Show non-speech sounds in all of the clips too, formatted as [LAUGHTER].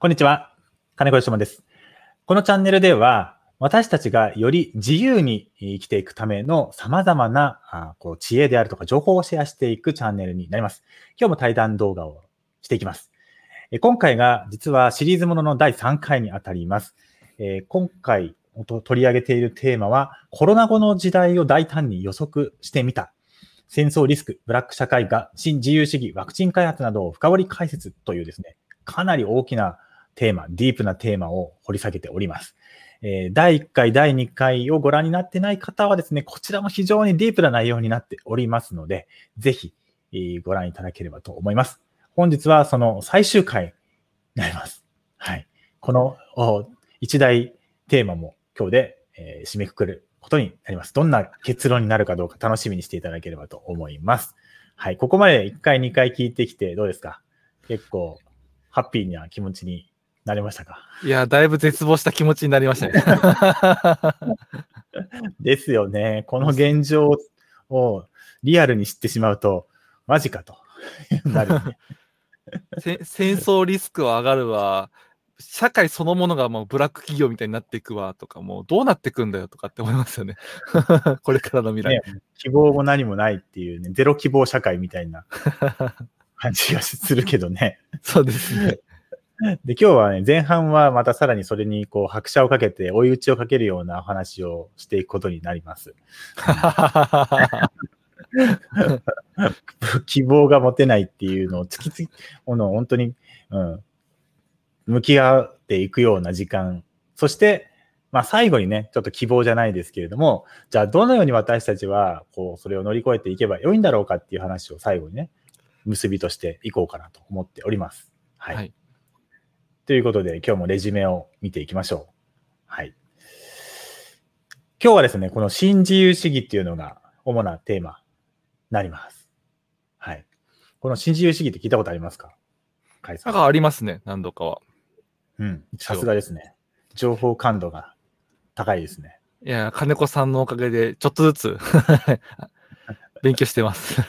こんにちは。金子よしもです。このチャンネルでは、私たちがより自由に生きていくための様々なあこう知恵であるとか情報をシェアしていくチャンネルになります。今日も対談動画をしていきます。え今回が実はシリーズものの第3回にあたります。え今回と取り上げているテーマは、コロナ後の時代を大胆に予測してみた。戦争リスク、ブラック社会が新自由主義、ワクチン開発などを深掘り解説というですね、かなり大きなテーマ、ディープなテーマを掘り下げております。えー第1回、第2回をご覧になってない方はですね、こちらも非常にディープな内容になっておりますので、ぜひ、えーご覧いただければと思います。本日はその最終回になります。はい。この一大テーマも今日で、えー締めくくることになります。どんな結論になるかどうか楽しみにしていただければと思います。はい。ここまで1回、2回聞いてきてどうですか？結構、ハッピーな気持ちになりましたか？いや、だいぶ絶望した気持ちになりましたね。[LAUGHS] ですよね。この現状をリアルに知ってしまうと、マジかと [LAUGHS] なるよね。せ戦争リスクは上がるわ。社会そのものがもうブラック企業みたいになっていくわとか、もうどうなっていくんだよとかって思いますよね。[LAUGHS] これからの未来。ね希望も何もないっていうね、ゼロ希望社会みたいな感じがするけどね。そうですね。[LAUGHS] で、今日はね、前半はまたさらにそれにこう拍車をかけて追い打ちをかけるようなお話をしていくことになります。[LAUGHS] 希望が持てないっていうのを突きつもの本当に、うん、向き合っていくような時間。そして、まあ最後にね、ちょっと希望じゃないですけれども、じゃあどのように私たちは、こう、それを乗り越えていけば良いんだろうかっていう話を最後にね、結びとしていこうかなと思っております。はい。はい。ということで、今日もレジュメを見ていきましょう。はい。今日はですね、この新自由主義っていうのが主なテーマになります。はい。この新自由主義って聞いたことありますか？かありますね、何度かは。うん。さすがですね。情報感度が高いですね。いや、金子さんのおかげで、ちょっとずつ [LAUGHS] 勉強してます。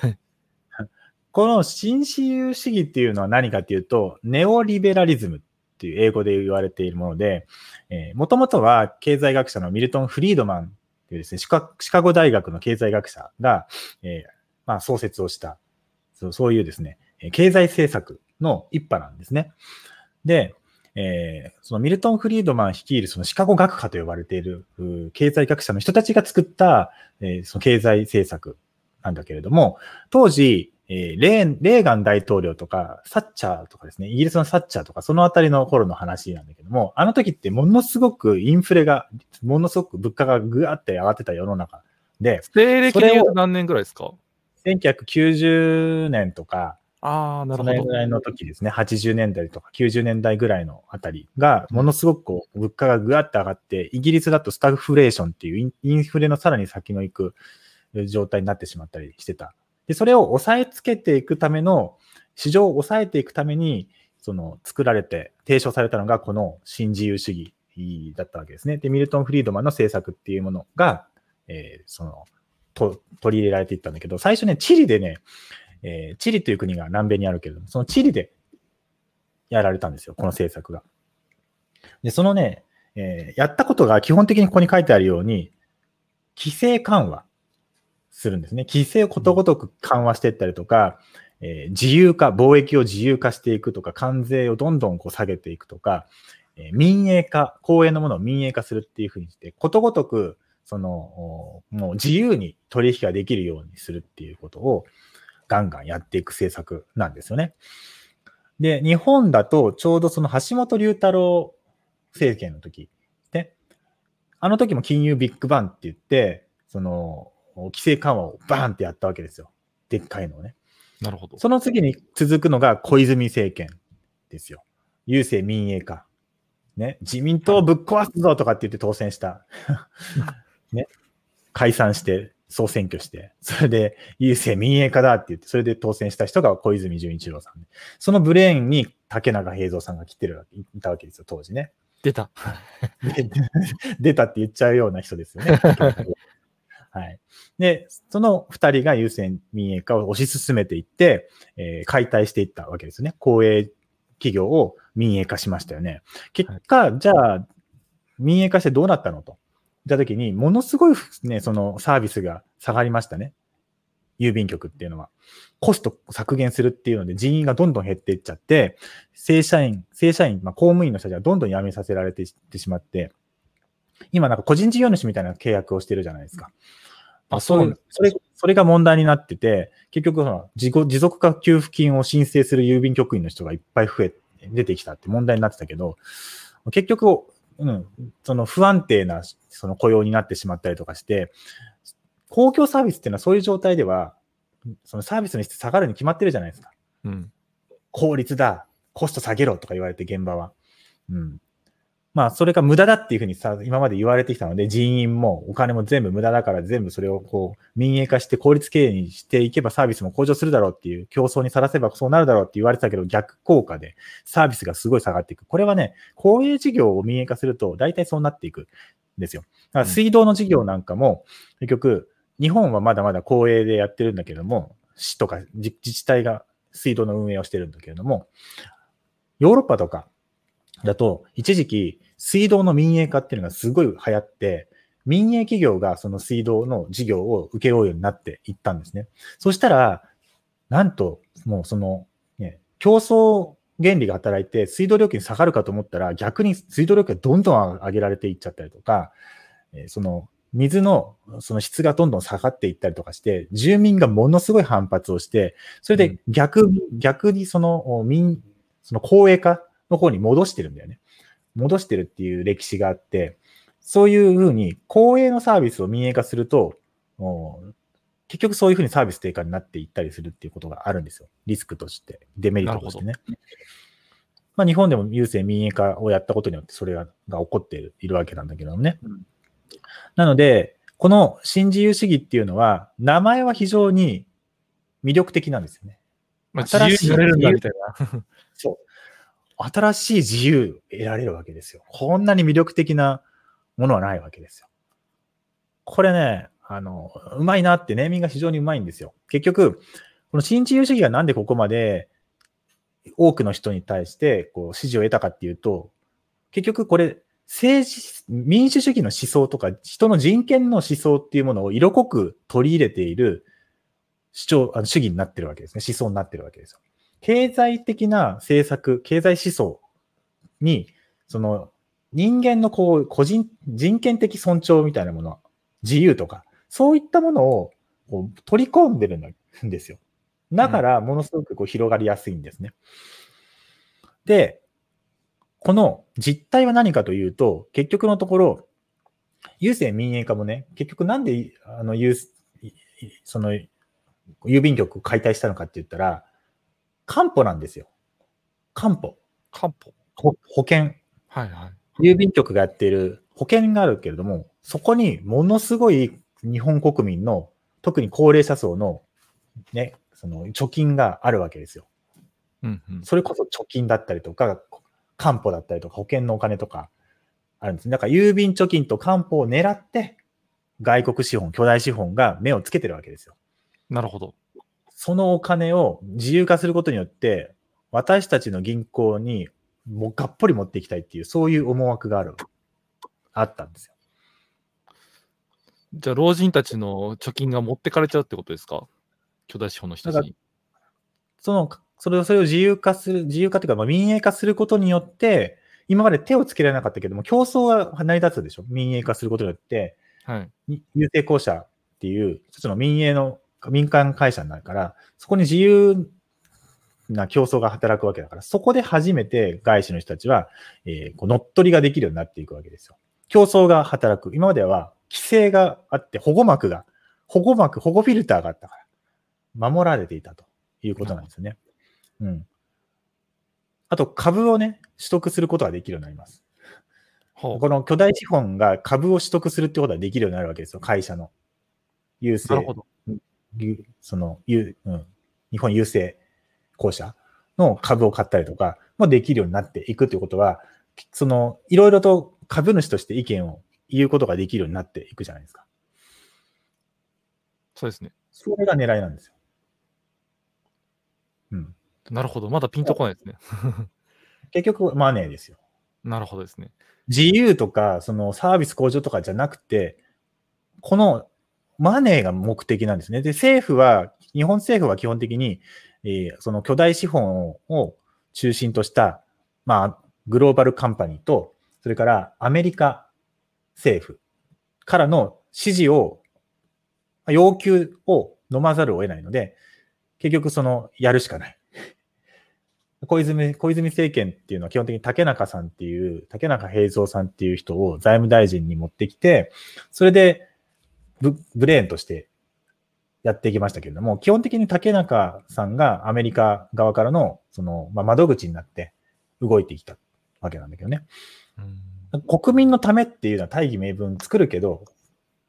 [LAUGHS] この新自由主義っていうのは何かっていうと、ネオリベラリズムっていう英語で言われているもので、え、もともとは経済学者のミルトン・フリードマンっていうですね、シカゴ大学の経済学者が、えーまあ、創設をしたそう、そういうですね、経済政策の一派なんですね。で、えーそのミルトン・フリードマン率いるそのシカゴ学派と呼ばれている経済学者の人たちが作った、えーその経済政策なんだけれども、当時、えーレーンレーガン大統領とか、サッチャーとかですね、イギリスのサッチャーとか、そのあたりの頃の話なんだけども、あの時ってものすごくインフレが、ものすごく物価がぐわって上がってた世の中で、西暦で何年ぐらいですか？1990年とか、ああ、なるほどそのぐ。らいの時ですね、80年代とか90年代ぐらいのあたりが、ものすごくこう物価がぐわって上がって、イギリスだとスタグフレーションっていうインインフレのさらに先の行く状態になってしまったりしてた。で、それを抑えつけていくための、市場を抑えていくために、その作られて、提唱されたのがこの新自由主義だったわけですね。で、ミルトン・フリードマンの政策っていうものが、えーその、と取り入れられていったんだけど、最初ね、チリでね、えーチリという国が南米にあるけれども、そのチリでやられたんですよ、この政策が。で、そのね、えーやったことが基本的にここに書いてあるように、規制緩和するんですね。規制をことごとく緩和していったりとか、えー自由化、貿易を自由化していくとか、関税をどんどんこう下げていくとか、えー民営化、公営のものを民営化するっていうふうにして、ことごとく、その、おもう自由に取引ができるようにするっていうことを、ガンガンやっていく政策なんですよね。で、日本だとちょうどその橋本龍太郎政権の時、ね、あの時も金融ビッグバンって言って、その、規制緩和をバーンってやったわけですよ。でっかいのをね。なるほど。その次に続くのが小泉政権ですよ。郵政民営化。ね、自民党をぶっ壊すぞとかって言って当選した。[LAUGHS] ね、解散して、総選挙して、それで郵政民営化だって言って、それで当選した人が小泉純一郎さんで。そのブレーンに竹中平蔵さんが来てるわけ、いたわけですよ、当時ね。出た。で [LAUGHS] 出たって言っちゃうような人ですよね。[LAUGHS] はい。で、その二人が優先民営化を推し進めていって、えー解体していったわけですね。公営企業を民営化しましたよね。結果、じゃあ、民営化してどうなったのと。たときに、ものすごいね、そのサービスが下がりましたね。郵便局っていうのは。コスト削減するっていうので人員がどんどん減っていっちゃって、正社員、正社員、まあ、公務員の人たちはどんどん辞めさせられてしまって、今なんか個人事業主みたいな契約をしてるじゃないですか。あ、そう、それ、それが問題になってて、結局その持持続化給付金を申請する郵便局員の人がいっぱい増え、出てきたって問題になってたけど、結局、うん、その不安定なその雇用になってしまったりとかして、公共サービスっていうのはそういう状態では、そのサービスの質下がるに決まってるじゃないですか。うん。効率だ、コスト下げろとか言われて現場は。うん。まあ、それが無駄だっていうふうにさ、今まで言われてきたので、人員もお金も全部無駄だから全部それをこう、民営化して効率経営にしていけばサービスも向上するだろうっていう競争にさらせばそうなるだろうって言われてたけど、逆効果でサービスがすごい下がっていく。これはね、公営事業を民営化すると大体そうなっていくんですよ。だから水道の事業なんかも、結局、日本はまだまだ公営でやってるんだけども、市とか自治体が水道の運営をしてるんだけれども、ヨーロッパとかだと、一時期水道の民営化っていうのがすごい流行って、民営企業がその水道の事業を請け負うようになっていったんですね。そしたら、なんと、もうその、ね、競争原理が働いて水道料金下がるかと思ったら、逆に水道料金がどんどん上げられていっちゃったりとか、その水のその質がどんどん下がっていったりとかして、住民がものすごい反発をして、それで逆、うん、逆にその民、その公営化の方に戻してるんだよね。戻してるっていう歴史があって、そういうふうに公営のサービスを民営化すると、結局そういうふうにサービス低下になっていったりするっていうことがあるんですよ。リスクとして、デメリットとしてね。まあ、日本でも郵政民営化をやったことによってそれがが起こっているいるわけなんだけどもね。うんなので、この新自由主義っていうのは、名前は非常に魅力的なんですよね。まあ、新しい自由になるんだみたいな。そう。[LAUGHS] 新しい自由得られるわけですよ。こんなに魅力的なものはないわけですよ。これね、あの、うまいなってネーミングが非常にうまいんですよ。結局、この新自由主義がなんでここまで多くの人に対してこう支持を得たかっていうと、結局これ政治、民主主義の思想とか、人の人権の思想っていうものを色濃く取り入れている主張、あの主義になってるわけですね。思想になってるわけですよ。経済的な政策、経済思想に、その人間のこう、個人、人権的尊重みたいなもの、自由とか、そういったものをこう取り込んでるんですよ。だから、ものすごくこう広がりやすいんですね。で、この実態は何かというと、結局のところ、郵政民営化もね、結局なんで、あの、その、郵便局を解体したのかって言ったら、官保なんですよ。官保。官保。保険。はいはい。郵便局がやっている保険があるけれども、そこにものすごい日本国民の、特に高齢者層の、ね、その貯金があるわけですよ。うんうん、それこそ貯金だったりとか、担保だったりとか保険のお金とかあるんです。だから郵便貯金と担保を狙って、外国資本、巨大資本が目をつけてるわけですよ。なるほど。そのお金を自由化することによって、私たちの銀行にもうがっぽり持っていきたいっていう、そういう思惑がある、あったんですよ。じゃあ、老人たちの貯金が持ってかれちゃうってことですか？巨大資本の人たちに。そのそれを、それを自由化する、自由化というか、まあ、民営化することによって、今まで手をつけられなかったけども、競争が成り立つでしょ？民営化することによって、はい。郵政公社っていう、一つの民営の民間会社になるから、そこに自由な競争が働くわけだから、そこで初めて外資の人たちは、えー、こう乗っ取りができるようになっていくわけですよ。競争が働く。今までは規制があって、保護膜が、保護膜、保護フィルターがあったから、守られていたということなんですよね。うん。あと、株をね、取得することができるようになります。この巨大資本が株を取得するってことができるようになるわけですよ、会社の。郵政。なるほど。その、ゆうん、日本郵政公社の株を買ったりとかもできるようになっていくということは、その、いろいろと株主として意見を言うことができるようになっていくじゃないですか。そうですね。それが狙いなんですよ。うん。なるほど。まだピンとこないですね。[LAUGHS] 結局マネーですよ。なるほどですね。自由とか、そのサービス向上とかじゃなくて、このマネーが目的なんですね。で、政府は、日本政府は基本的に、えーその巨大資本を中心とした、まあ、グローバルカンパニーと、それからアメリカ政府からの指示を、要求を飲まざるを得ないので、結局その、やるしかない。[LAUGHS] 小泉、小泉政権っていうのは基本的に竹中さんっていう、竹中平蔵さんっていう人を財務大臣に持ってきて、それでブブレーンとしてやっていきましたけれども、基本的に竹中さんがアメリカ側からの、その、まあ、窓口になって動いてきたわけなんだけどね。うん国民のためっていうのは大義名分作るけど、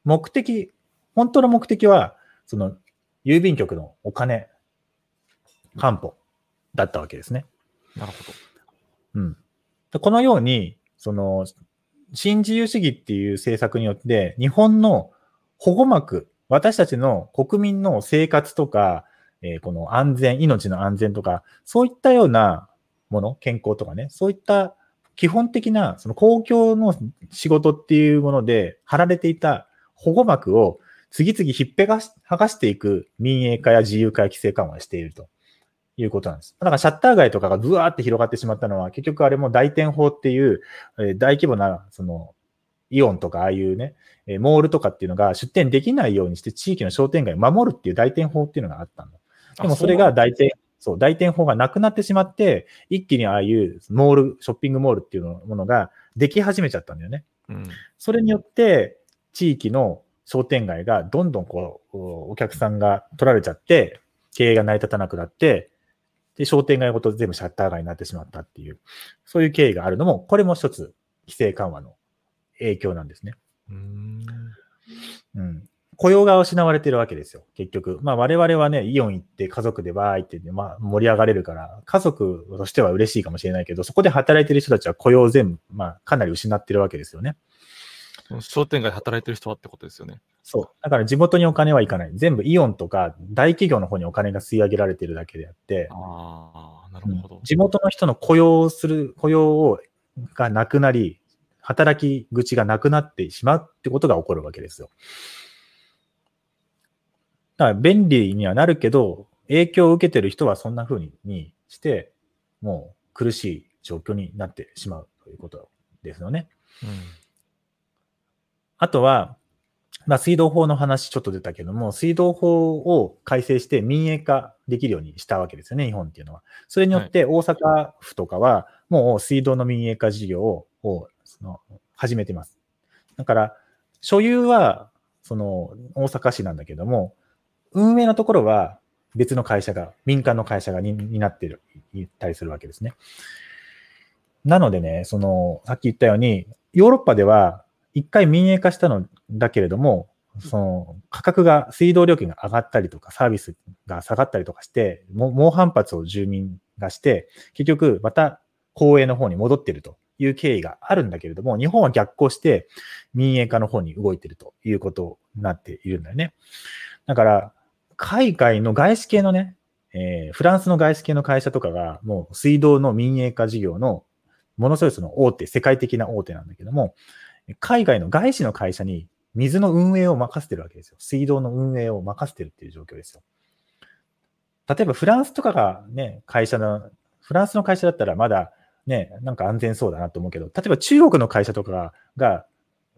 目的、本当の目的は、その、郵便局のお金、担保だったわけですね。なるほど。うん。でこのように、その、新自由主義っていう政策によって、日本の保護膜、私たちの国民の生活とか、えーこの安全、命の安全とか、そういったようなもの、健康とかね、そういった基本的な、その公共の仕事っていうもので貼られていた保護膜を次々ひっぺがし剥がしていく民営化や自由化や規制緩和しているということなんです。だからシャッター街とかがブワーって広がってしまったのは、結局あれも大店法っていう、えー大規模な、その、イオンとかああいうね、えーモールとかっていうのが出店できないようにして地域の商店街を守るっていう大店法っていうのがあったの。でもそれが大店、そう、大店法がなくなってしまって、一気にああいうモール、ショッピングモールっていうのものができ始めちゃったんだよね。うん。それによって、地域の商店街がどんどんこう、お客さんが取られちゃって、経営が成り立たなくなって、で、商店街ごと全部シャッター街になってしまったっていう、そういう経緯があるのも、これも一つ、規制緩和の影響なんですね。うん。うん。雇用が失われてるわけですよ、結局。まあ我々はね、イオン行って家族でバーイってね、まあ盛り上がれるから、家族としては嬉しいかもしれないけど、そこで働いてる人たちは雇用を全部、まあかなり失ってるわけですよね。商店街で働いてる人はってことですよね。そう。だから地元にお金はいかない。全部イオンとか大企業の方にお金が吸い上げられてるだけであって、ああ、なるほど。地元の人の雇用をする、雇用をがなくなり、働き口がなくなってしまうってことが起こるわけですよ。だから便利にはなるけど、影響を受けてる人はそんな風ににして、もう苦しい状況になってしまうということですよね。うんあとは、まあ、水道法の話ちょっと出たけども、水道法を改正して民営化できるようにしたわけですよね、日本っていうのは。それによって大阪府とかは、もう水道の民営化事業をの始めてます。だから、所有は、その、大阪市なんだけども、運営のところは別の会社が、民間の会社がになってる、いったりするわけですね。なのでね、その、さっき言ったように、ヨーロッパでは、一回民営化したのだけれども、その価格が、水道料金が上がったりとか、サービスが下がったりとかして、も猛反発を住民がして、結局また公営の方に戻ってるという経緯があるんだけれども、日本は逆行して民営化の方に動いているということになっているんだよね。だから、海外の外資系のね、えーフランスの外資系の会社とかが、もう水道の民営化事業の、ものすごいその大手、世界的な大手なんだけども、海外の外資の会社に水の運営を任せてるわけですよ。水道の運営を任せてるっていう状況ですよ。例えばフランスとかがね、会社の、フランスの会社だったらまだね、なんか安全そうだなと思うけど、例えば中国の会社とかが、が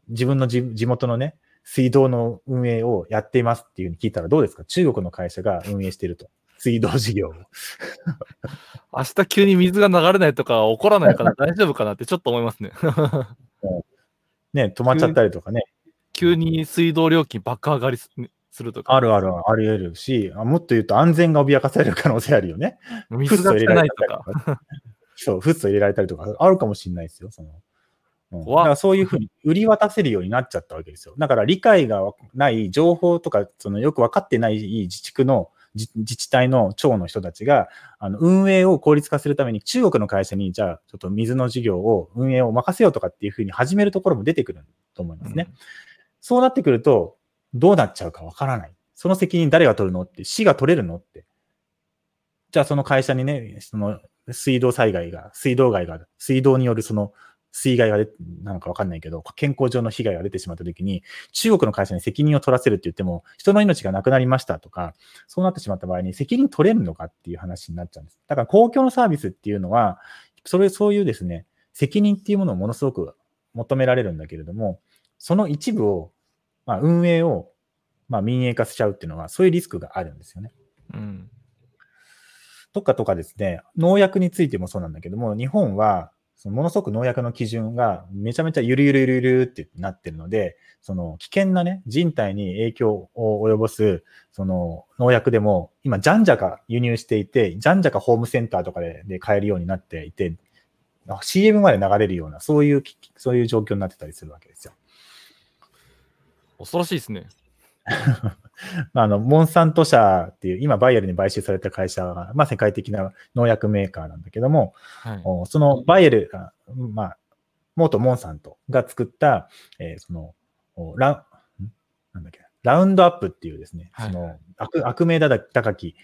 自分の地地元のね、水道の運営をやっていますっていうふうに聞いたらどうですか？中国の会社が運営していると。水道事業を。[LAUGHS] 明日急に水が流れないとか起こらないから [LAUGHS] 大丈夫かなってちょっと思いますね。[LAUGHS] ね、止まっちゃったりとかね。急に水道料金爆上がりすするとか。あるあるあり得るし、あもっと言うと安全が脅かされる可能性あるよね。水が汚いとか。か。そう、フッ素入れられたりとか、あるかもしれないですよ。そのうん、だからそういうふうに売り渡せるようになっちゃったわけですよ。だから理解がない情報とか、そのよく分かってない自治区の自自治体の長の人たちが、あの運営を効率化するために中国の会社に、じゃあちょっと水の事業を、運営を任せようとかっていうふうに始めるところも出てくると思いますね。そうなってくると、どうなっちゃうかわからない。その責任誰が取るのって、市が取れるのって。じゃあその会社にね、その水道災害が、水道害が、水道によるその水害が出なのかわかんないけど、健康上の被害が出てしまったときに、中国の会社に責任を取らせるって言っても、人の命がなくなりましたとか、そうなってしまった場合に責任取れるのかっていう話になっちゃうんです。だから公共のサービスっていうのは、それ、そういうですね、責任っていうものをものすごく求められるんだけれども、その一部を、まあ、運営を、まあ、民営化しちゃうっていうのは、そういうリスクがあるんですよね。うん。とかとかですね、農薬についてもそうなんだけども、日本は、そのものすごく農薬の基準がめちゃめちゃゆるゆるゆるゆるってなってるので、その危険なね、人体に影響を及ぼす、その農薬でも、今、じゃんじゃか輸入していて、じゃんじゃかホームセンターとかでで買えるようになっていて、CM まで流れるような、そういう、そういう状況になってたりするわけですよ。恐ろしいですね。[LAUGHS] あの、モンサント社っていう、今バイエルに買収された会社が、まあ世界的な農薬メーカーなんだけども、はい、そのバイエルが、まあ、元モンサントが作った、えー、その、ラなんだっけ、ラウンドアップっていうですね、はい、その悪悪名高き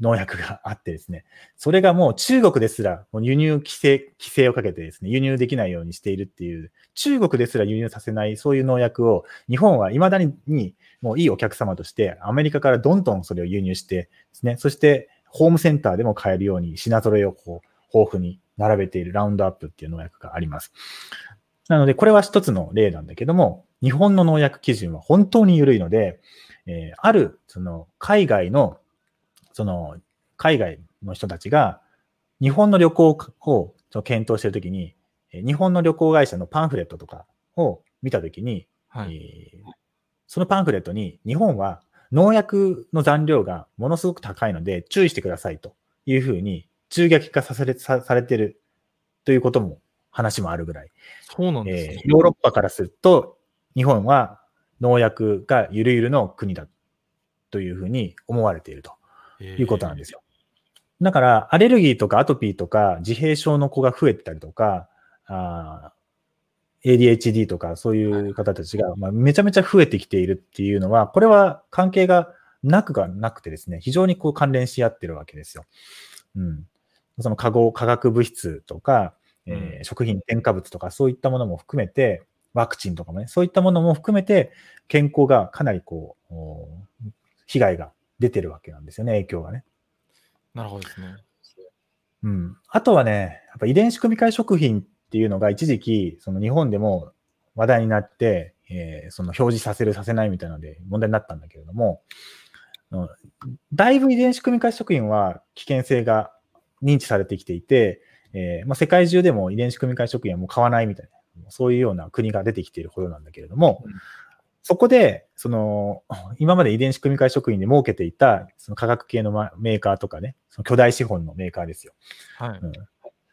農薬があってですね、それがもう中国ですらもう輸入規制、規制をかけてですね、輸入できないようにしているっていう、中国ですら輸入させないそういう農薬を日本は未だににもういいお客様としてアメリカからどんどんそれを輸入してですね、そしてホームセンターでも買えるように品揃えをこう豊富に並べているラウンドアップっていう農薬があります。なので、これは一つの例なんだけども、日本の農薬基準は本当に緩いので、えー、ある、その、海外の、その、海外の人たちが、日本の旅行を検討しているときに、日本の旅行会社のパンフレットとかを見たときに、はい、えー、そのパンフレットに、日本は農薬の残量がものすごく高いので注意してくださいというふうに中撃化されさされてるということも話もあるぐらい。そうなんですね、えー、ヨーロッパからすると、日本は農薬がゆるゆるの国だというふうに思われているということなんですよ。だから、アレルギーとかアトピーとか自閉症の子が増えてたりとか、あ ADHD とかそういう方たちが、まあ、めちゃめちゃ増えてきているっていうのは、これは関係がなくがなくてですね、非常にこう関連し合ってるわけですよ。うん。その化合、化学物質とか、えー、食品添加物とかそういったものも含めて、ワクチンとかもね、そういったものも含めて、健康がかなりこう、被害が出てるわけなんですよね、影響がね。なるほどですね。うん。あとはね、やっぱ遺伝子組み換え食品っていうのが一時期、その日本でも話題になって、えー、その表示させる、させないみたいなので問題になったんだけれども、だいぶ遺伝子組み換え食品は危険性が認知されてきていて、えーまあ、世界中でも遺伝子組み換え食品はもう買わないみたいな、そういうような国が出てきているほどなんだけれども、うん、そこで、その、今まで遺伝子組み換え食品で儲けていた、その化学系のメーカーとかね、その巨大資本のメーカーですよ。はい。うん、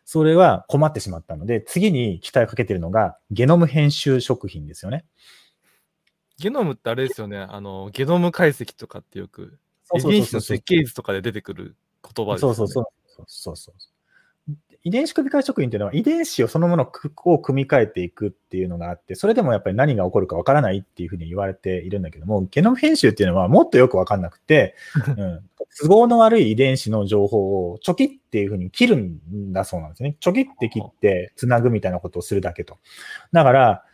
それは困ってしまったので、次に期待をかけているのが、ゲノム編集食品ですよね。ゲノムってあれですよね、あの、ゲノム解析とかってよく、遺伝子の設計図とかで出てくる言葉ですよね。そうそうそう。そうそうそう。遺伝子組み換え職員っていうのは遺伝子をそのものを組み替えていくっていうのがあって、それでもやっぱり何が起こるかわからないっていうふうに言われているんだけども、ゲノム編集っていうのはもっとよくわかんなくて、[LAUGHS] うん、都合の悪い遺伝子の情報をチョキっていうふうに切るんだそうなんですね。チョキって切って繋ぐみたいなことをするだけと。だから、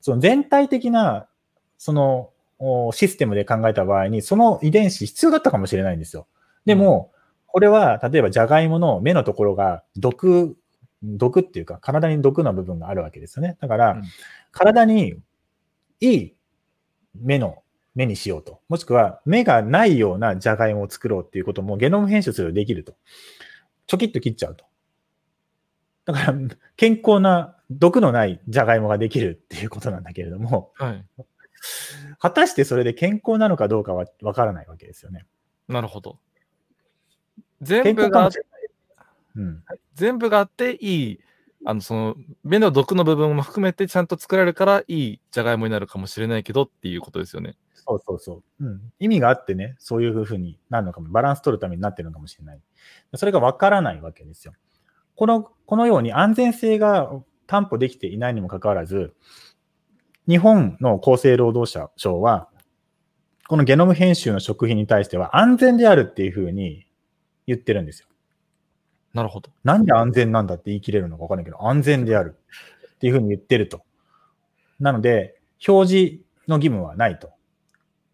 その全体的な、そのシステムで考えた場合に、その遺伝子必要だったかもしれないんですよ。でも、これは、例えば、じゃがいもの目のところが毒、毒っていうか、体に毒の部分があるわけですよね。だから、うん、体にいい目の、目にしようと。もしくは、目がないようなじゃがいもを作ろうっていうこともゲノム編集するとできると。ちょきっと切っちゃうと。だから、健康な毒のないじゃがいもができるっていうことなんだけれども、はい、果たしてそれで健康なのかどうかはわからないわけですよね。なるほど。全部が、うん、全部があっていい、あの、その、目の毒の部分も含めてちゃんと作られるからいいじゃがいもになるかもしれないけどっていうことですよね。そうそうそう。うん。意味があってね、そういうふうになるのかも、バランス取るためになってるのかもしれない。それがわからないわけですよ。この、このように安全性が担保できていないにもかかわらず、日本の厚生労働省は、このゲノム編集の食品に対しては安全であるっていうふうに言ってるんですよ。なるほど。なんで安全なんだって言い切れるのかわかんないけど、安全であるっていうふうに言ってると。なので、表示の義務はないと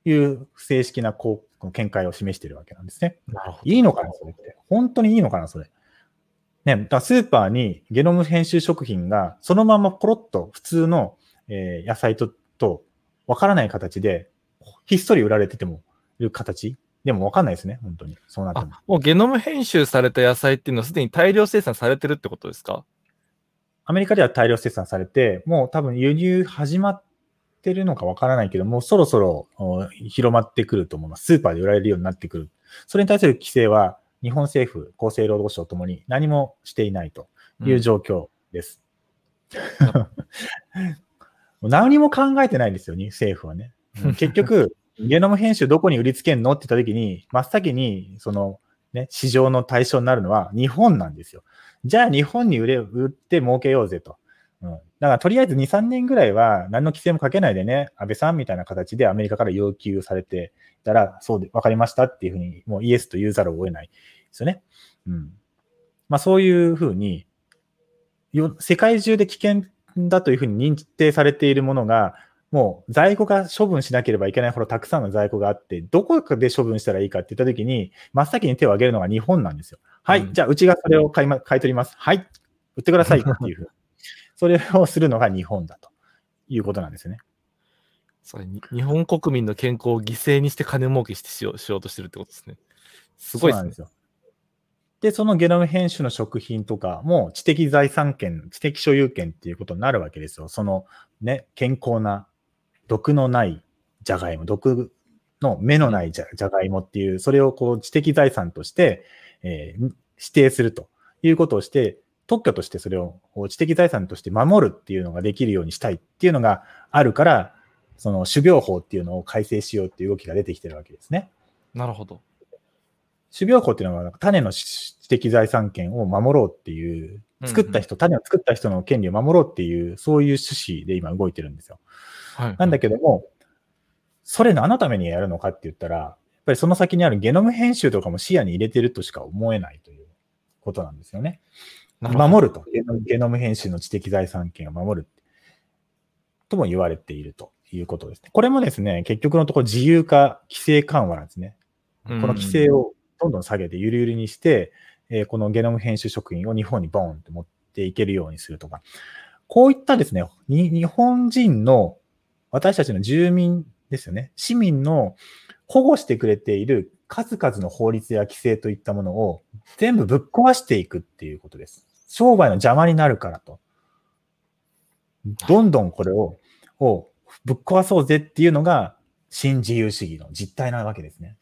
いう正式なこう見解を示しているわけなんですね。なるほど。いいのかな、それって。本当にいいのかな、それ。ね、だスーパーにゲノム編集食品がそのままポロッと普通の、えー野菜と、と、わからない形で、ひっそり売られててもいる形でもわかんないですね、本当に。そうなっても。あ、もうゲノム編集された野菜っていうのはすでに大量生産されてるってことですか？アメリカでは大量生産されて、もう多分輸入始まってるのかわからないけど、もうそろそろお広まってくると思います。スーパーで売られるようになってくる。それに対する規制は、日本政府、厚生労働省ともに何もしていないという状況です。[LAUGHS] もう何も考えてないんですよ、に政府はね。結局、ゲノム編集どこに売りつけんの？って言った時に、真っ先に、その、ね、市場の対象になるのは日本なんですよ。じゃあ日本に売れ、売って儲けようぜと。うん。だからとりあえず2、3年ぐらいは何の規制もかけないでね、安倍さんみたいな形でアメリカから要求されてたら、そうで、わかりましたっていうふうに、もうイエスと言うざるを得ないですよね。うん。まあそういうふうに、よ世界中で危険だというふうに認定されているものが、もう在庫が処分しなければいけないほどたくさんの在庫があって、どこで処分したらいいかって言ったときに、真っ先に手を挙げるのが日本なんですよ。はい、うんじゃあうちがそれを買い,、ま、買い取ります。はい、売ってくださいっていうふうに。[LAUGHS] それをするのが日本だということなんですよね。それに日本国民の健康を犠牲にして金儲けしてしようしようとしてるってことですね。すごいですねそうなんです。よ。で、そのゲノム編集の食品とかも知的財産権、知的所有権っていうことになるわけですよ。そのね、健康な、毒のないじゃがいも、毒の目のないじゃじゃがいもっていう、それをこう知的財産として、えー指定するということをして、特許としてそれを知的財産として守るっていうのができるようにしたいっていうのがあるから、その種苗法っていうのを改正しようっていう動きが出てきてるわけですね。なるほど。種苗法っていうのは種の知的財産権を守ろうっていう、作った人、種を作った人の権利を守ろうっていう、そういう趣旨で今動いてるんですよ。はい。なんだけども、それ何のためにやるのかって言ったら、やっぱりその先にあるゲノム編集とかも視野に入れてるとしか思えないということなんですよね。守ると。ゲノムゲノム編集の知的財産権を守る。とも言われているということですね。これもですね、結局のところ自由化、規制緩和なんですね。この規制をどんどん下げてゆるゆるにして、えーこのゲノム編集食品を日本にボーンって持っていけるようにするとか、こういったですね、に日本人の私たちの住民ですよね、市民の保護してくれている数々の法律や規制といったものを全部ぶっ壊していくっていうことです。商売の邪魔になるからと。どんどんこれををぶっ壊そうぜっていうのが新自由主義の実態なわけですね。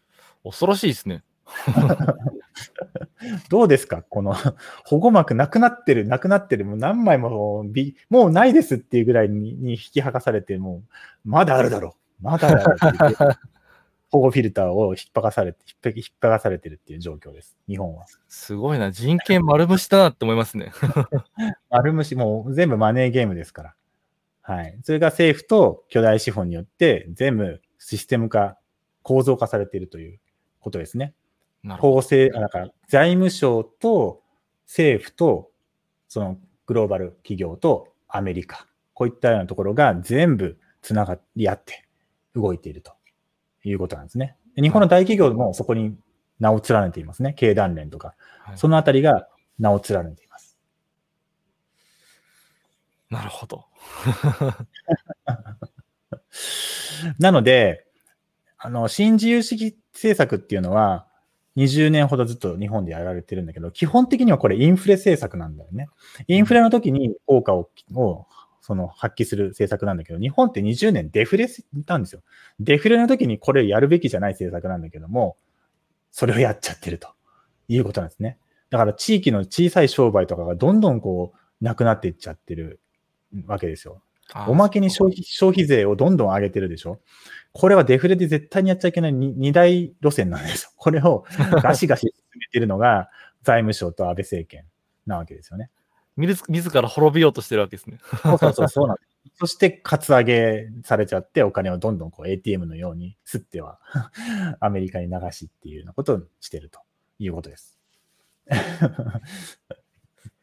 恐ろしいですね。[LAUGHS] [LAUGHS] どうですか？この [LAUGHS] 保護膜なくなってる、なくなってる、もう何枚もびもうないですっていうぐらいにに引き剥がされて、もうまだあるだろう、まだあるだろう [LAUGHS] 保護フィルターを引っ剥がされて、引っ引っ剥がされてるっていう状況です、日本は。すごいな。人権丸虫だなって思いますね。丸虫、もう全部マネーゲームですから。はい。それが政府と巨大資本によって全部システム化、構造化されているということですね。法制、あだから財務省と政府とそのグローバル企業とアメリカ、こういったようなところが全部つながり合って動いているということなんですね。で日本の大企業もそこに名を連ねていますね。経団連とか。はいそのあたりが名を連ねています。なるほど。[LAUGHS] なので、あの、新自由主義政策っていうのは、20年ほどずっと日本でやられてるんだけど、基本的にはこれインフレ政策なんだよね。インフレの時に効果ををその発揮する政策なんだけど、日本って20年デフレなんですよ。デフレの時にこれやるべきじゃない政策なんだけども、それをやっちゃってるということなんですね。だから地域の小さい商売とかがどんどんこう、なくなっていっちゃってるわけですよ。あおまけに消費消費税をどんどん上げてるでしょこれはデフレで絶対にやっちゃいけないに二大路線なんですよ。[LAUGHS] これを [LAUGHS] ガシガシ進めてるのが財務省と安倍政権なわけですよね。自自ら滅びようとしてるわけですね。そうそうそう、そうなんです。そして、カツアゲされちゃって、お金をどんどんこう ATM のように吸っては、[LAUGHS] アメリカに流しっていうようなことをしてるということです。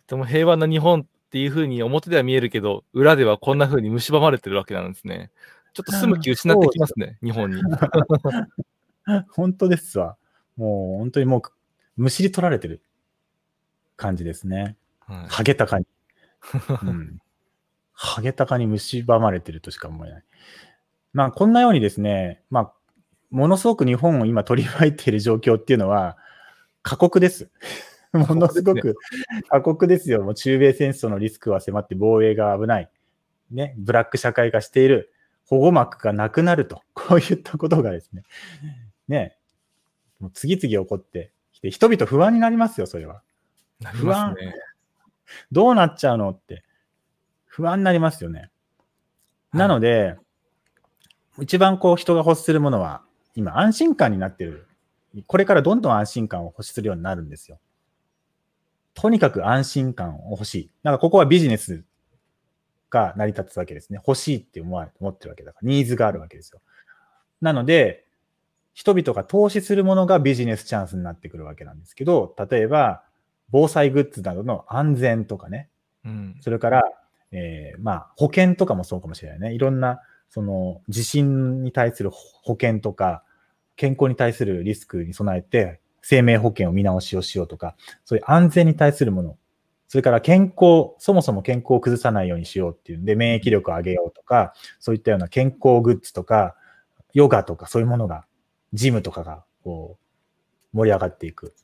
でも平和な日本っていうふうに表では見えるけど、裏ではこんなふうに蝕まれてるわけなんですね。ちょっと住む気失ってきますね、日本に。[LAUGHS] 本当ですわ。もう本当にもう、むしり取られてる感じですね。はいハゲタカに。[LAUGHS] うん。ハゲタカに蝕まれてるとしか思えない。まあ、こんなようにですね、まあ、ものすごく日本を今取り巻いている状況っていうのは、過酷です。[LAUGHS] ものすごく過酷ですよ。もう中米戦争のリスクは迫って防衛が危ない。ね、ブラック社会化している。保護膜がなくなると。[LAUGHS] こういったことがですね、ね、もう次々起こってきて、人々不安になりますよ、それは。なりますね。どうなっちゃうのって不安になりますよね。なので、一番こう人が欲するものは、今安心感になってる。これからどんどん安心感を欲するようになるんですよ。とにかく安心感を欲しい。だからここはビジネスが成り立つわけですね。欲しいって思わ思ってるわけだから、ニーズがあるわけですよ。なので、人々が投資するものがビジネスチャンスになってくるわけなんですけど、例えば、防災グッズなどの安全とかね、うん。それから、えーまあ、保険とかもそうかもしれないね。いろんな、その、地震に対する保険とか、健康に対するリスクに備えて、生命保険を見直しをしようとか、そういう安全に対するもの、それから健康、そもそも健康を崩さないようにしようっていうんで、免疫力を上げようとか、そういったような健康グッズとか、ヨガとかそういうものが、ジムとかが、こう、盛り上がっていく。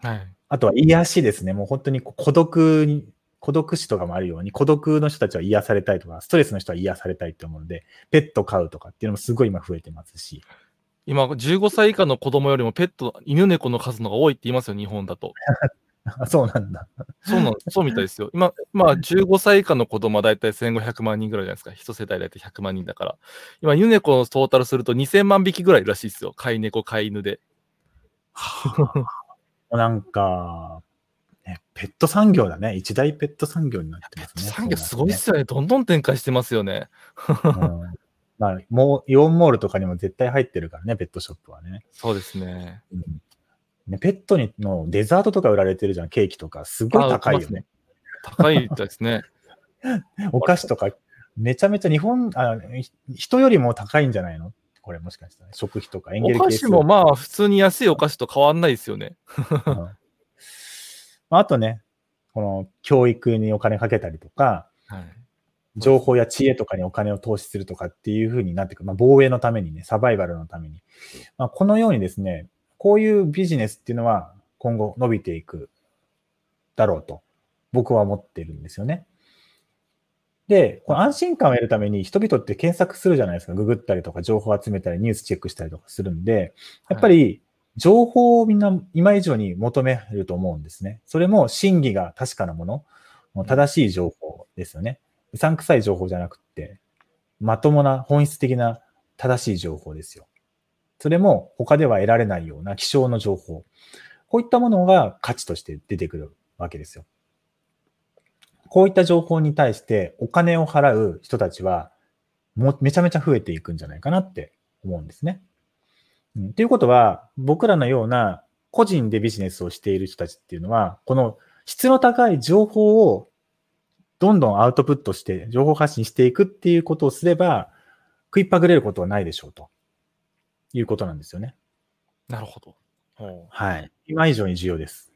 はい。あとは癒しですね。もう本当に孤独に、孤独死とかもあるように、孤独の人たちは癒されたいとか、ストレスの人は癒されたいって思うので、ペット飼うとかっていうのもすごい今増えてますし。今、15歳以下の子供よりもペット、犬猫の数のが多いって言いますよ、日本だと。[LAUGHS] あそうなんだ。そうなん、そうみたいですよ。今、まあ、15歳以下の子供はだいたい1500万人ぐらいじゃないですか。一世帯だいたい100万人だから。今、犬猫のトータルすると2000万匹ぐらいいるらしいですよ。飼い猫、飼い犬で。[LAUGHS] なんか、ね、ペット産業だね。一大ペット産業になってますね。産業すごいっすよね。どんどん展開してますよね。うんまあ、もう、イオンモールとかにも絶対入ってるからね、ペットショップはね。そうですね。うんねペットにのデザートとか売られてるじゃん、ケーキとか。すごい高いよね。高いですね。[LAUGHS] お菓子とか、めちゃめちゃ日本、あひ人よりも高いんじゃないの？これもしかしたら。食費とかエンゲお菓ル係数子もまあ、普通に安いお菓子と変わんないですよね。[LAUGHS] うんまああとね、この教育にお金かけたりとか、はい。情報や知恵とかにお金を投資するとかっていう風になってくる。まあ、防衛のためにね、サバイバルのために。まあ、このようにですね、こういうビジネスっていうのは今後伸びていくだろうと、僕は思ってるんですよね。で、この安心感を得るために人々って検索するじゃないですか。ググったりとか情報を集めたりニュースチェックしたりとかするんで、やっぱり情報をみんな今以上に求めると思うんですね。それも真偽が確かなもの、もう正しい情報ですよね。うさんくさい情報じゃなくって、まともな本質的な正しい情報ですよ。それも他では得られないような気象の情報。こういったものが価値として出てくるわけですよ。こういった情報に対してお金を払う人たちはもめちゃめちゃ増えていくんじゃないかなって思うんですね。うん、ということは、僕らのような個人でビジネスをしている人たちっていうのは、この質の高い情報をどんどんアウトプットして、情報発信していくっていうことをすれば、食いっぱぐれることはないでしょうということなんですよね。なるほど。はい。今以上に重要です。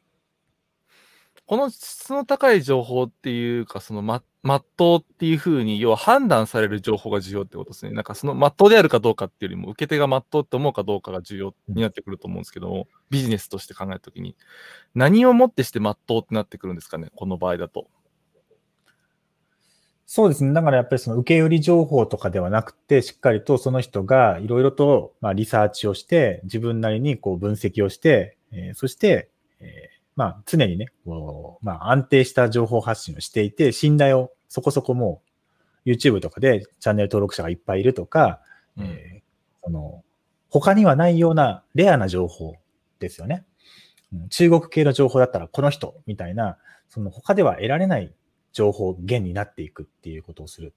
この質の高い情報っていうか、そのま、まっとうっていうふうに、要は判断される情報が重要ってことですね。なんかそのまっとうであるかどうかっていうよりも、受け手がまっとうって思うかどうかが重要になってくると思うんですけども、ビジネスとして考えたときに、何をもってしてまっとうってなってくるんですかね、この場合だと。そうですね。だからやっぱりその受け売り情報とかではなくて、しっかりとその人がいろいろとまあリサーチをして、自分なりにこう分析をして、えーそして、えーまあ常にね、こうまあ安定した情報発信をしていて、信頼をそこそこもう YouTube とかでチャンネル登録者がいっぱいいるとか、うんえーその他にはないようなレアな情報ですよね。うん中国系の情報だったらこの人みたいな、その他では得られない情報源になっていくっていうことをする。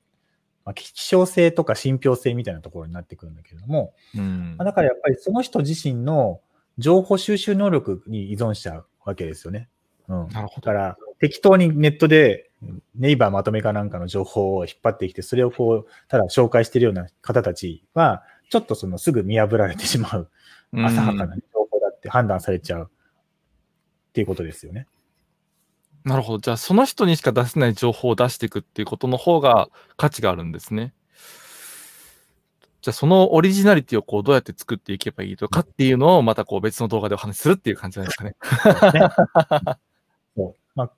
まあ、希少性とか信憑性みたいなところになってくるんだけれども、うんまあだからやっぱりその人自身の情報収集能力に依存しちゃうわけですよね。うん。だから、適当にネットでネイバーまとめかなんかの情報を引っ張ってきて、それをこう、ただ紹介してるような方たちは、ちょっとそのすぐ見破られてしまう、浅はかな情報だって判断されちゃうっていうことですよね。なるほど。じゃあ、その人にしか出せない情報を出していくっていうことの方が価値があるんですね。じゃあ、そのオリジナリティをこうどうやって作っていけばいいとかっていうのをまたこう別の動画でお話しするっていう感じなんですかね。そう [LAUGHS] まあ、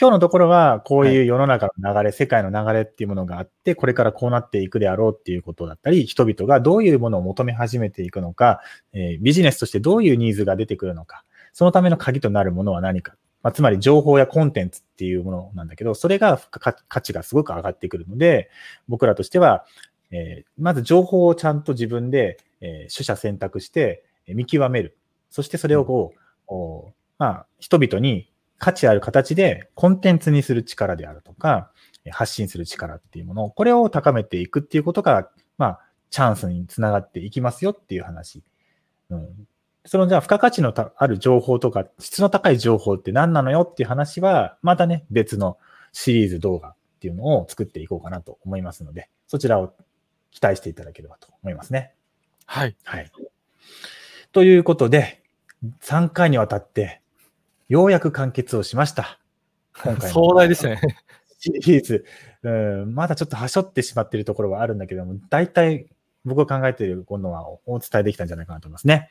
今日のところは、こういう世の中の流れ、はい、世界の流れっていうものがあって、これからこうなっていくであろうっていうことだったり、人々がどういうものを求め始めていくのか、えー、ビジネスとしてどういうニーズが出てくるのか、そのための鍵となるものは何か。まあ、つまり情報やコンテンツっていうものなんだけど、それが価値がすごく上がってくるので、僕らとしては、えー、まず情報をちゃんと自分で、えー、取捨選択して見極める。そしてそれをこう、うん、まあ、人々に価値ある形でコンテンツにする力であるとか、発信する力っていうもの、これを高めていくっていうことが、まあ、チャンスにつながっていきますよっていう話。うん、そのじゃあ、付加価値のある情報とか、質の高い情報って何なのよっていう話は、またね、別のシリーズ動画っていうのを作っていこうかなと思いますので、そちらを期待していただければと思いますね。はい。はい。ということで、3回にわたって、ようやく完結をしました。今回壮大ですね。シリーズ、うん、まだちょっとはしょってしまっているところはあるんだけども、大体僕が考えているものはお伝えできたんじゃないかなと思いますね。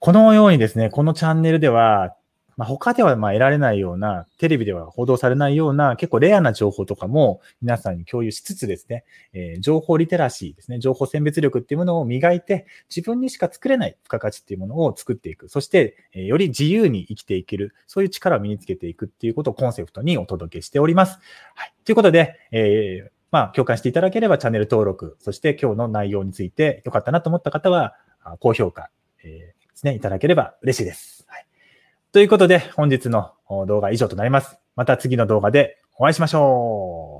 このようにですね、このチャンネルではまあ、他ではまあ得られないような、テレビでは報道されないような、結構レアな情報とかも皆さんに共有しつつですね、えー、情報リテラシーですね、情報選別力っていうものを磨いて、自分にしか作れない付加価値っていうものを作っていく。そして、えー、より自由に生きていける、そういう力を身につけていくっていうことをコンセプトにお届けしております。はい。ということで、えー、まあ、共感していただければチャンネル登録、そして今日の内容について良かったなと思った方は、高評価、えー、ですね、いただければ嬉しいです。はいということで、本日の動画は以上となります。また次の動画でお会いしましょう。